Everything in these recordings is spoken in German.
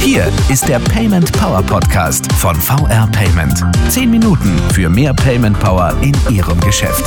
Hier ist der Payment Power Podcast von VR Payment. Zehn Minuten für mehr Payment Power in Ihrem Geschäft.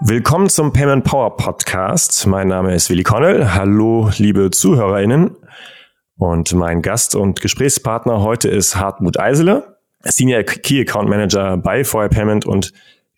Willkommen zum Payment Power Podcast. Mein Name ist Willi Connell. Hallo, liebe ZuhörerInnen. Und mein Gast und Gesprächspartner heute ist Hartmut Eisele, Senior Key Account Manager bei VR Payment und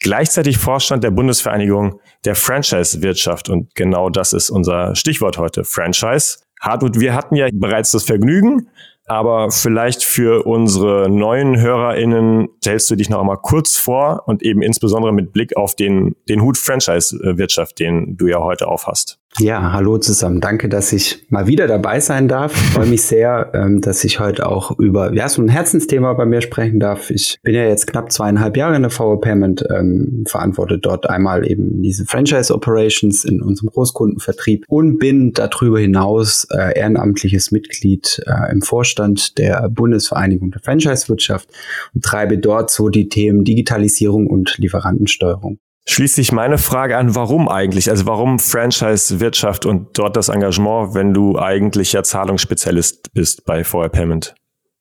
gleichzeitig Vorstand der Bundesvereinigung der Franchise-Wirtschaft. Und genau das ist unser Stichwort heute, Franchise. Hartmut, wir hatten ja bereits das Vergnügen, aber vielleicht für unsere neuen HörerInnen stellst du dich noch einmal kurz vor und eben insbesondere mit Blick auf den, den Hut Franchise-Wirtschaft, den du ja heute aufhast. Ja, hallo zusammen. Danke, dass ich mal wieder dabei sein darf. Ich freue mich sehr, ähm, dass ich heute auch über ja, so ein Herzensthema bei mir sprechen darf. Ich bin ja jetzt knapp zweieinhalb Jahre in der VW Payment, ähm, verantworte dort einmal eben diese Franchise Operations in unserem Großkundenvertrieb und bin darüber hinaus äh, ehrenamtliches Mitglied äh, im Vorstand der Bundesvereinigung der Franchise-Wirtschaft und treibe dort so die Themen Digitalisierung und Lieferantensteuerung schließt sich meine Frage an, warum eigentlich? Also warum Franchise-Wirtschaft und dort das Engagement, wenn du eigentlich ja Zahlungsspezialist bist bei VR Payment?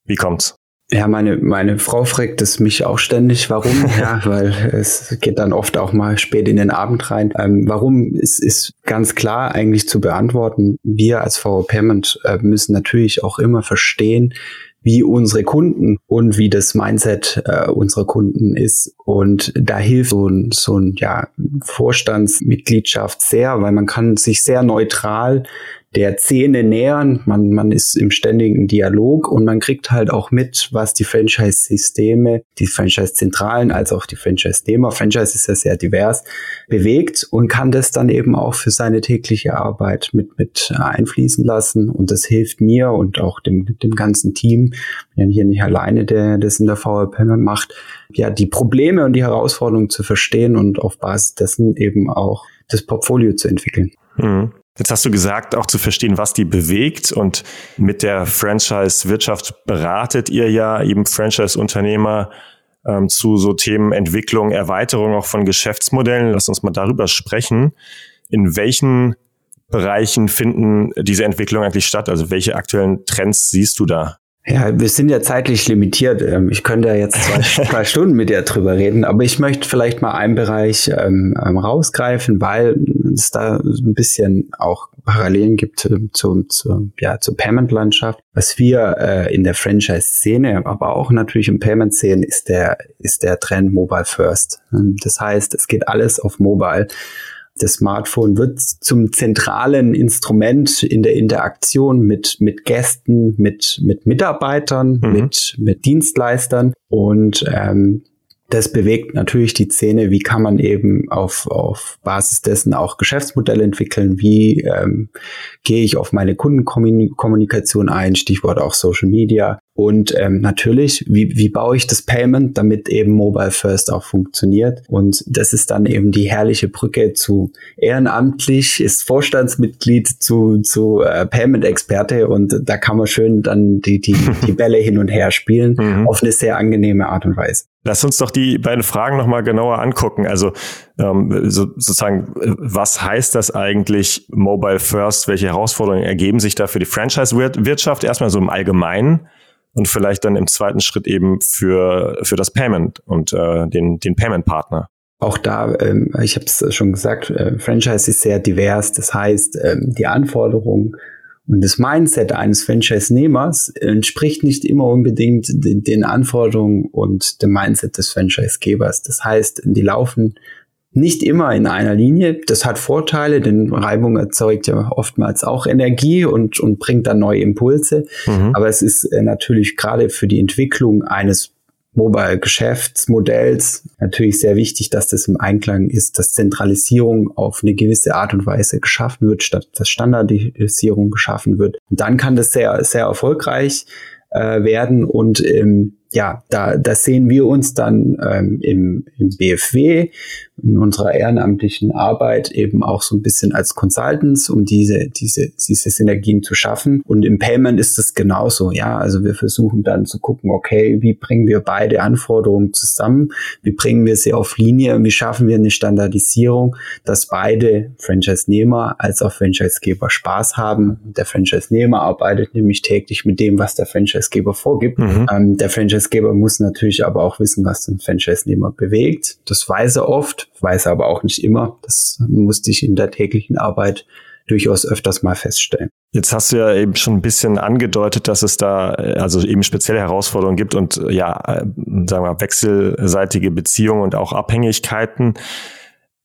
Wie kommt's? Ja, meine, meine Frau fragt es mich auch ständig, warum, ja, weil es geht dann oft auch mal spät in den Abend rein. Ähm, warum ist, ist ganz klar eigentlich zu beantworten. Wir als VR Payment äh, müssen natürlich auch immer verstehen, wie unsere Kunden und wie das Mindset äh, unserer Kunden ist. Und da hilft so ein, so ein ja, Vorstandsmitgliedschaft sehr, weil man kann sich sehr neutral der Szene nähern. Man, man ist im ständigen Dialog und man kriegt halt auch mit, was die Franchise-Systeme, die Franchise-Zentralen als auch die Franchise-Nehmer, Franchise ist ja sehr divers, bewegt und kann das dann eben auch für seine tägliche Arbeit mit, mit einfließen lassen. Und das hilft mir und auch dem, dem ganzen Team, wenn hier nicht alleine, der das in der VRP macht, ja, die Probleme und die Herausforderungen zu verstehen und auf Basis dessen eben auch das Portfolio zu entwickeln. Mhm. Jetzt hast du gesagt, auch zu verstehen, was die bewegt. Und mit der Franchise-Wirtschaft beratet ihr ja eben Franchise-Unternehmer ähm, zu so Themen Entwicklung, Erweiterung auch von Geschäftsmodellen. Lass uns mal darüber sprechen. In welchen Bereichen finden diese Entwicklungen eigentlich statt? Also welche aktuellen Trends siehst du da? Ja, wir sind ja zeitlich limitiert. Ähm, ich könnte ja jetzt zwei, zwei Stunden mit dir drüber reden, aber ich möchte vielleicht mal einen Bereich ähm, ähm, rausgreifen, weil es da ein bisschen auch Parallelen gibt äh, zu, zu, ja, zur Payment-Landschaft. Was wir äh, in der Franchise-Szene, aber auch natürlich im Payment sehen, ist der, ist der Trend Mobile First. Das heißt, es geht alles auf Mobile. Das Smartphone wird zum zentralen Instrument in der Interaktion mit, mit Gästen, mit, mit Mitarbeitern, mhm. mit, mit Dienstleistern. Und ähm, das bewegt natürlich die Szene. Wie kann man eben auf, auf Basis dessen auch Geschäftsmodelle entwickeln? Wie ähm, gehe ich auf meine Kundenkommunikation ein? Stichwort auch Social Media. Und ähm, natürlich, wie, wie baue ich das Payment, damit eben Mobile First auch funktioniert? Und das ist dann eben die herrliche Brücke zu ehrenamtlich, ist Vorstandsmitglied zu, zu äh, Payment-Experte und da kann man schön dann die, die, die Bälle hin und her spielen mhm. auf eine sehr angenehme Art und Weise. Lass uns doch die beiden Fragen nochmal genauer angucken. Also ähm, so, sozusagen, was heißt das eigentlich Mobile First? Welche Herausforderungen ergeben sich da für die Franchise-Wirtschaft? Erstmal so im Allgemeinen und vielleicht dann im zweiten Schritt eben für, für das Payment und äh, den, den Payment-Partner. Auch da, ähm, ich habe es schon gesagt, äh, Franchise ist sehr divers. Das heißt, ähm, die Anforderungen und das Mindset eines Franchise-Nehmers entspricht nicht immer unbedingt den, den Anforderungen und dem Mindset des Franchise-Gebers. Das heißt, die laufen nicht immer in einer Linie. Das hat Vorteile, denn Reibung erzeugt ja oftmals auch Energie und, und bringt dann neue Impulse. Mhm. Aber es ist äh, natürlich gerade für die Entwicklung eines Mobile-Geschäftsmodells natürlich sehr wichtig, dass das im Einklang ist, dass Zentralisierung auf eine gewisse Art und Weise geschaffen wird, statt dass Standardisierung geschaffen wird. Und dann kann das sehr, sehr erfolgreich äh, werden und ähm, ja, da, da sehen wir uns dann ähm, im, im BFW, in unserer ehrenamtlichen Arbeit eben auch so ein bisschen als Consultants, um diese, diese, diese Synergien zu schaffen. Und im Payment ist es genauso, ja. Also wir versuchen dann zu gucken, okay, wie bringen wir beide Anforderungen zusammen? Wie bringen wir sie auf Linie? Wie schaffen wir eine Standardisierung, dass beide Franchise-Nehmer als auch Franchise-Geber Spaß haben? Der Franchise-Nehmer arbeitet nämlich täglich mit dem, was der Franchise-Geber vorgibt. Mhm. Ähm, der Franchise-Geber muss natürlich aber auch wissen, was den Franchise-Nehmer bewegt. Das weiß er oft, weiß er aber auch nicht immer. Das musste ich in der täglichen Arbeit durchaus öfters mal feststellen. Jetzt hast du ja eben schon ein bisschen angedeutet, dass es da also eben spezielle Herausforderungen gibt und ja, sagen wir mal, wechselseitige Beziehungen und auch Abhängigkeiten.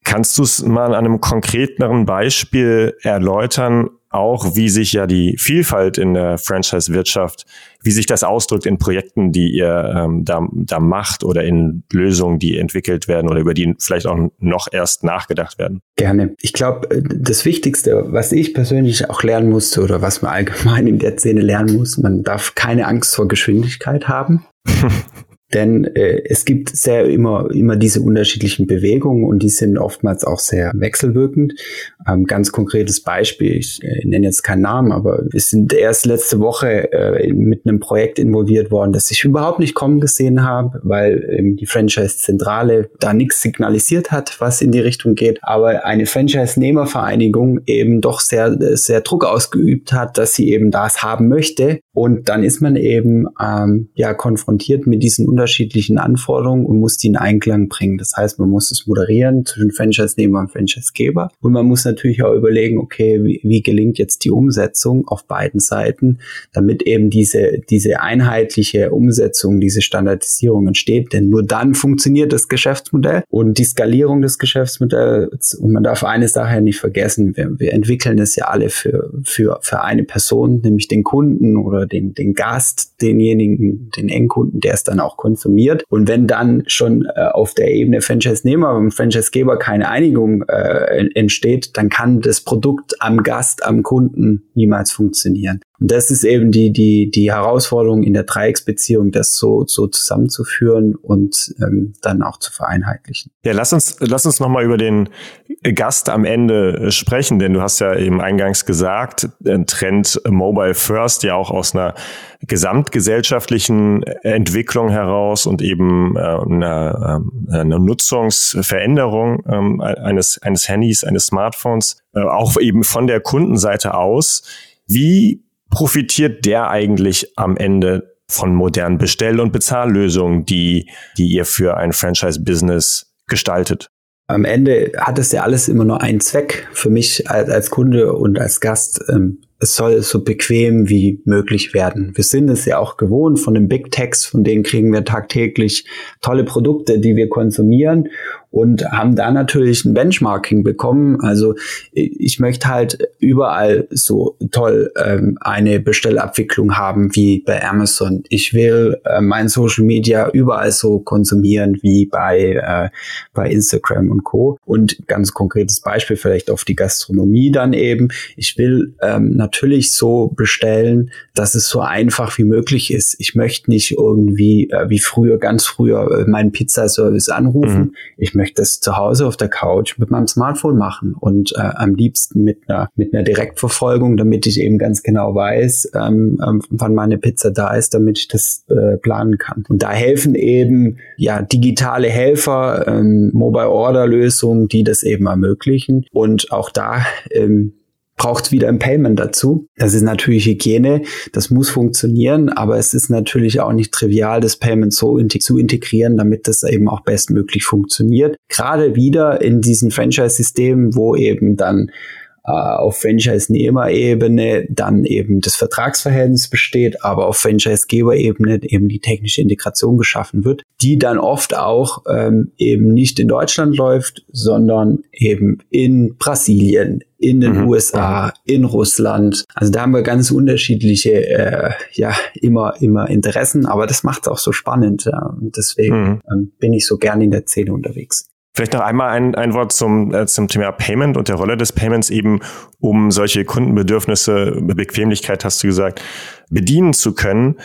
Kannst du es mal an einem konkreteren Beispiel erläutern, auch wie sich ja die Vielfalt in der Franchise-Wirtschaft, wie sich das ausdrückt in Projekten, die ihr ähm, da, da macht oder in Lösungen, die entwickelt werden oder über die vielleicht auch noch erst nachgedacht werden? Gerne. Ich glaube, das Wichtigste, was ich persönlich auch lernen musste oder was man allgemein in der Szene lernen muss, man darf keine Angst vor Geschwindigkeit haben. Denn äh, es gibt sehr immer, immer diese unterschiedlichen Bewegungen und die sind oftmals auch sehr wechselwirkend. Ähm, ganz konkretes Beispiel, ich äh, nenne jetzt keinen Namen, aber wir sind erst letzte Woche äh, mit einem Projekt involviert worden, das ich überhaupt nicht kommen gesehen habe, weil ähm, die Franchise-Zentrale da nichts signalisiert hat, was in die Richtung geht. Aber eine Franchise-Nehmervereinigung eben doch sehr, sehr Druck ausgeübt hat, dass sie eben das haben möchte. Und dann ist man eben ähm, ja konfrontiert mit diesen unterschiedlichen Anforderungen und muss die in Einklang bringen. Das heißt, man muss es moderieren zwischen Franchise-Nehmer und Franchise-Geber. Und man muss natürlich auch überlegen, okay, wie, wie gelingt jetzt die Umsetzung auf beiden Seiten, damit eben diese, diese einheitliche Umsetzung, diese Standardisierung entsteht. Denn nur dann funktioniert das Geschäftsmodell und die Skalierung des Geschäftsmodells. Und man darf eine Sache nicht vergessen. Wir, wir entwickeln es ja alle für, für, für eine Person, nämlich den Kunden oder den, den Gast, denjenigen, den Endkunden, der es dann auch konsumiert. Und wenn dann schon äh, auf der Ebene Franchise-Nehmer und Franchise-Geber keine Einigung äh, entsteht, dann kann das Produkt am Gast, am Kunden niemals funktionieren. Und das ist eben die, die, die Herausforderung in der Dreiecksbeziehung, das so, so zusammenzuführen und ähm, dann auch zu vereinheitlichen. Ja, lass uns, lass uns nochmal über den Gast am Ende sprechen, denn du hast ja eben eingangs gesagt, Trend Mobile First ja auch aus einer gesamtgesellschaftlichen Entwicklung heraus und eben äh, einer, äh, einer Nutzungsveränderung äh, eines, eines Handys, eines Smartphones, äh, auch eben von der Kundenseite aus. Wie profitiert der eigentlich am Ende von modernen Bestell- und Bezahllösungen, die, die ihr für ein Franchise-Business gestaltet? Am Ende hat es ja alles immer nur einen Zweck für mich als, als Kunde und als Gast. Ähm, es soll so bequem wie möglich werden. Wir sind es ja auch gewohnt von den Big Techs, von denen kriegen wir tagtäglich tolle Produkte, die wir konsumieren und haben da natürlich ein Benchmarking bekommen. Also ich möchte halt überall so toll ähm, eine Bestellabwicklung haben wie bei Amazon. Ich will äh, mein Social Media überall so konsumieren wie bei, äh, bei Instagram und Co. Und ganz konkretes Beispiel vielleicht auf die Gastronomie dann eben. Ich will ähm, natürlich so bestellen, dass es so einfach wie möglich ist. Ich möchte nicht irgendwie äh, wie früher, ganz früher, äh, meinen Pizzaservice anrufen. Mhm. Ich möchte das zu Hause auf der Couch mit meinem Smartphone machen und äh, am liebsten mit einer, mit einer Direktverfolgung, damit ich eben ganz genau weiß, ähm, ähm, wann meine Pizza da ist, damit ich das äh, planen kann. Und da helfen eben ja digitale Helfer, ähm, Mobile Order Lösungen, die das eben ermöglichen. Und auch da ähm, braucht es wieder ein Payment dazu. Das ist natürlich Hygiene, das muss funktionieren, aber es ist natürlich auch nicht trivial, das Payment so zu integrieren, damit das eben auch bestmöglich funktioniert. Gerade wieder in diesen Franchise-Systemen, wo eben dann auf Franchise-Nehmer-Ebene dann eben das Vertragsverhältnis besteht, aber auf Franchise-Geber-Ebene eben die technische Integration geschaffen wird, die dann oft auch ähm, eben nicht in Deutschland läuft, sondern eben in Brasilien, in den mhm. USA, in Russland. Also da haben wir ganz unterschiedliche, äh, ja, immer, immer Interessen, aber das macht es auch so spannend. Ja. Und deswegen mhm. ähm, bin ich so gerne in der Szene unterwegs. Vielleicht noch einmal ein, ein Wort zum, äh, zum Thema Payment und der Rolle des Payments eben, um solche Kundenbedürfnisse, Bequemlichkeit hast du gesagt, bedienen zu können.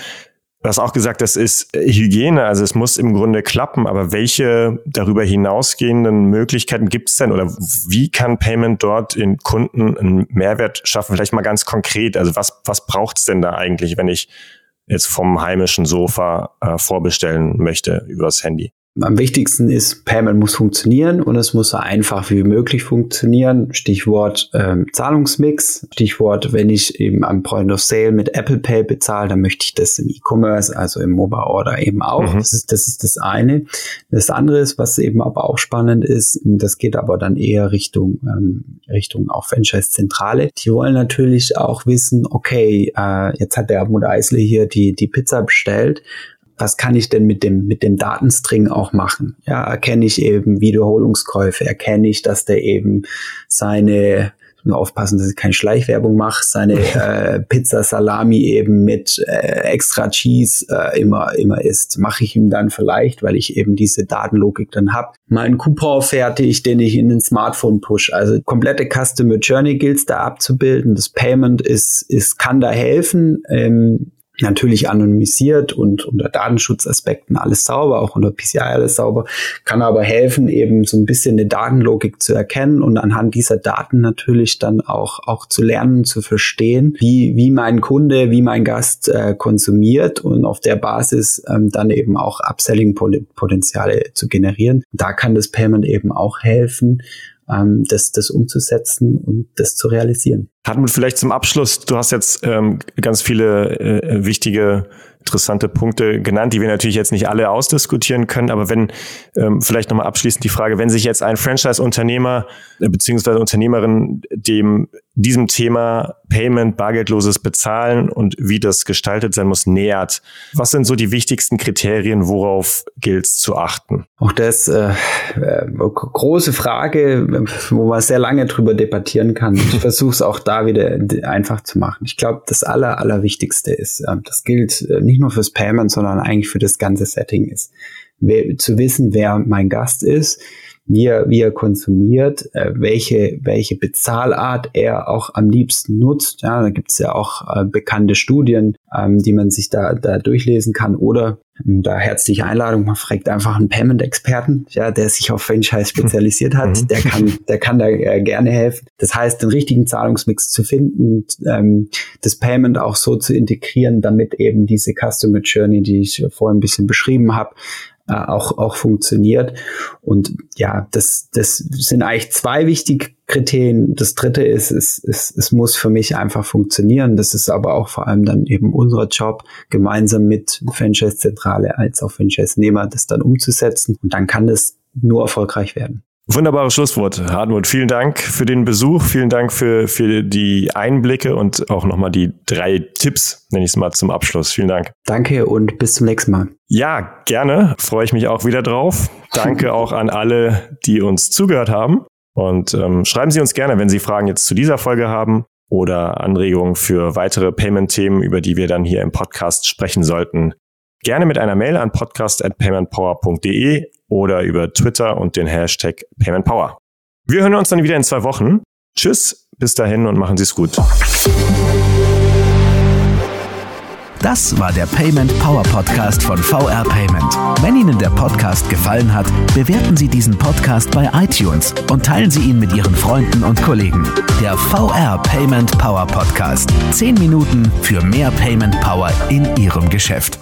Du hast auch gesagt, das ist Hygiene, also es muss im Grunde klappen, aber welche darüber hinausgehenden Möglichkeiten gibt es denn oder wie kann Payment dort in Kunden einen Mehrwert schaffen? Vielleicht mal ganz konkret, also was, was braucht es denn da eigentlich, wenn ich jetzt vom heimischen Sofa äh, vorbestellen möchte übers Handy? Am wichtigsten ist, Payment muss funktionieren und es muss so einfach wie möglich funktionieren. Stichwort ähm, Zahlungsmix. Stichwort, wenn ich eben am Point of Sale mit Apple Pay bezahle, dann möchte ich das im E-Commerce, also im Mobile Order eben auch. Mhm. Das, ist, das ist das eine. Das andere ist, was eben aber auch spannend ist, das geht aber dann eher Richtung, ähm, Richtung auch Franchise-Zentrale. Die wollen natürlich auch wissen, okay, äh, jetzt hat der Abmut Eisle hier die, die Pizza bestellt was kann ich denn mit dem, mit dem Datenstring auch machen? Ja, erkenne ich eben Wiederholungskäufe, erkenne ich, dass der eben seine, nur aufpassen, dass ich keine Schleichwerbung mache, seine äh, Pizza Salami eben mit äh, extra Cheese äh, immer, immer isst. Mache ich ihm dann vielleicht, weil ich eben diese Datenlogik dann habe, meinen Coupon fertig, den ich in den Smartphone push. Also komplette Customer Journey gilt da abzubilden. Das Payment ist, ist kann da helfen. Ähm, natürlich anonymisiert und unter Datenschutzaspekten alles sauber, auch unter PCI alles sauber, kann aber helfen, eben so ein bisschen eine Datenlogik zu erkennen und anhand dieser Daten natürlich dann auch, auch zu lernen, zu verstehen, wie, wie mein Kunde, wie mein Gast äh, konsumiert und auf der Basis ähm, dann eben auch Upselling-Potenziale zu generieren. Da kann das Payment eben auch helfen, ähm, das, das umzusetzen und das zu realisieren. Hartmut, vielleicht zum Abschluss, du hast jetzt ähm, ganz viele äh, wichtige interessante Punkte genannt, die wir natürlich jetzt nicht alle ausdiskutieren können, aber wenn ähm, vielleicht nochmal abschließend die Frage, wenn sich jetzt ein Franchise-Unternehmer äh, beziehungsweise Unternehmerin dem diesem Thema Payment, bargeldloses Bezahlen und wie das gestaltet sein muss, nähert, was sind so die wichtigsten Kriterien, worauf gilt es zu achten? Auch das äh, äh, große Frage, wo man sehr lange drüber debattieren kann. Ich versuche es auch da wieder einfach zu machen. Ich glaube, das Aller, Allerwichtigste ist, äh, das gilt äh, nicht nur fürs Payment, sondern eigentlich für das ganze Setting ist, wer, zu wissen, wer mein Gast ist, wie er, wie er konsumiert, äh, welche, welche Bezahlart er auch am liebsten nutzt. Ja, da gibt's ja auch äh, bekannte Studien, ähm, die man sich da, da durchlesen kann. Oder ähm, da herzliche Einladung, man fragt einfach einen Payment-Experten, ja, der sich auf Franchise spezialisiert hat, mhm. der kann, der kann da äh, gerne helfen. Das heißt, den richtigen Zahlungsmix zu finden, ähm, das Payment auch so zu integrieren, damit eben diese Customer Journey, die ich vorhin ein bisschen beschrieben habe, äh, auch, auch funktioniert. Und ja, das, das sind eigentlich zwei wichtige Kriterien. Das dritte ist, es, es, es muss für mich einfach funktionieren. Das ist aber auch vor allem dann eben unser Job, gemeinsam mit Franchise-Zentrale als auch Franchise-Nehmer das dann umzusetzen. Und dann kann das nur erfolgreich werden. Wunderbares Schlusswort, Hartmut. Vielen Dank für den Besuch, vielen Dank für, für die Einblicke und auch nochmal die drei Tipps, nenne ich es mal, zum Abschluss. Vielen Dank. Danke und bis zum nächsten Mal. Ja, gerne. Freue ich mich auch wieder drauf. Danke auch an alle, die uns zugehört haben. Und ähm, schreiben Sie uns gerne, wenn Sie Fragen jetzt zu dieser Folge haben oder Anregungen für weitere Payment-Themen, über die wir dann hier im Podcast sprechen sollten. Gerne mit einer Mail an podcast.paymentpower.de oder über Twitter und den Hashtag PaymentPower. Wir hören uns dann wieder in zwei Wochen. Tschüss, bis dahin und machen Sie es gut. Das war der Payment Power Podcast von VR Payment. Wenn Ihnen der Podcast gefallen hat, bewerten Sie diesen Podcast bei iTunes und teilen Sie ihn mit Ihren Freunden und Kollegen. Der VR Payment Power Podcast. Zehn Minuten für mehr Payment Power in Ihrem Geschäft.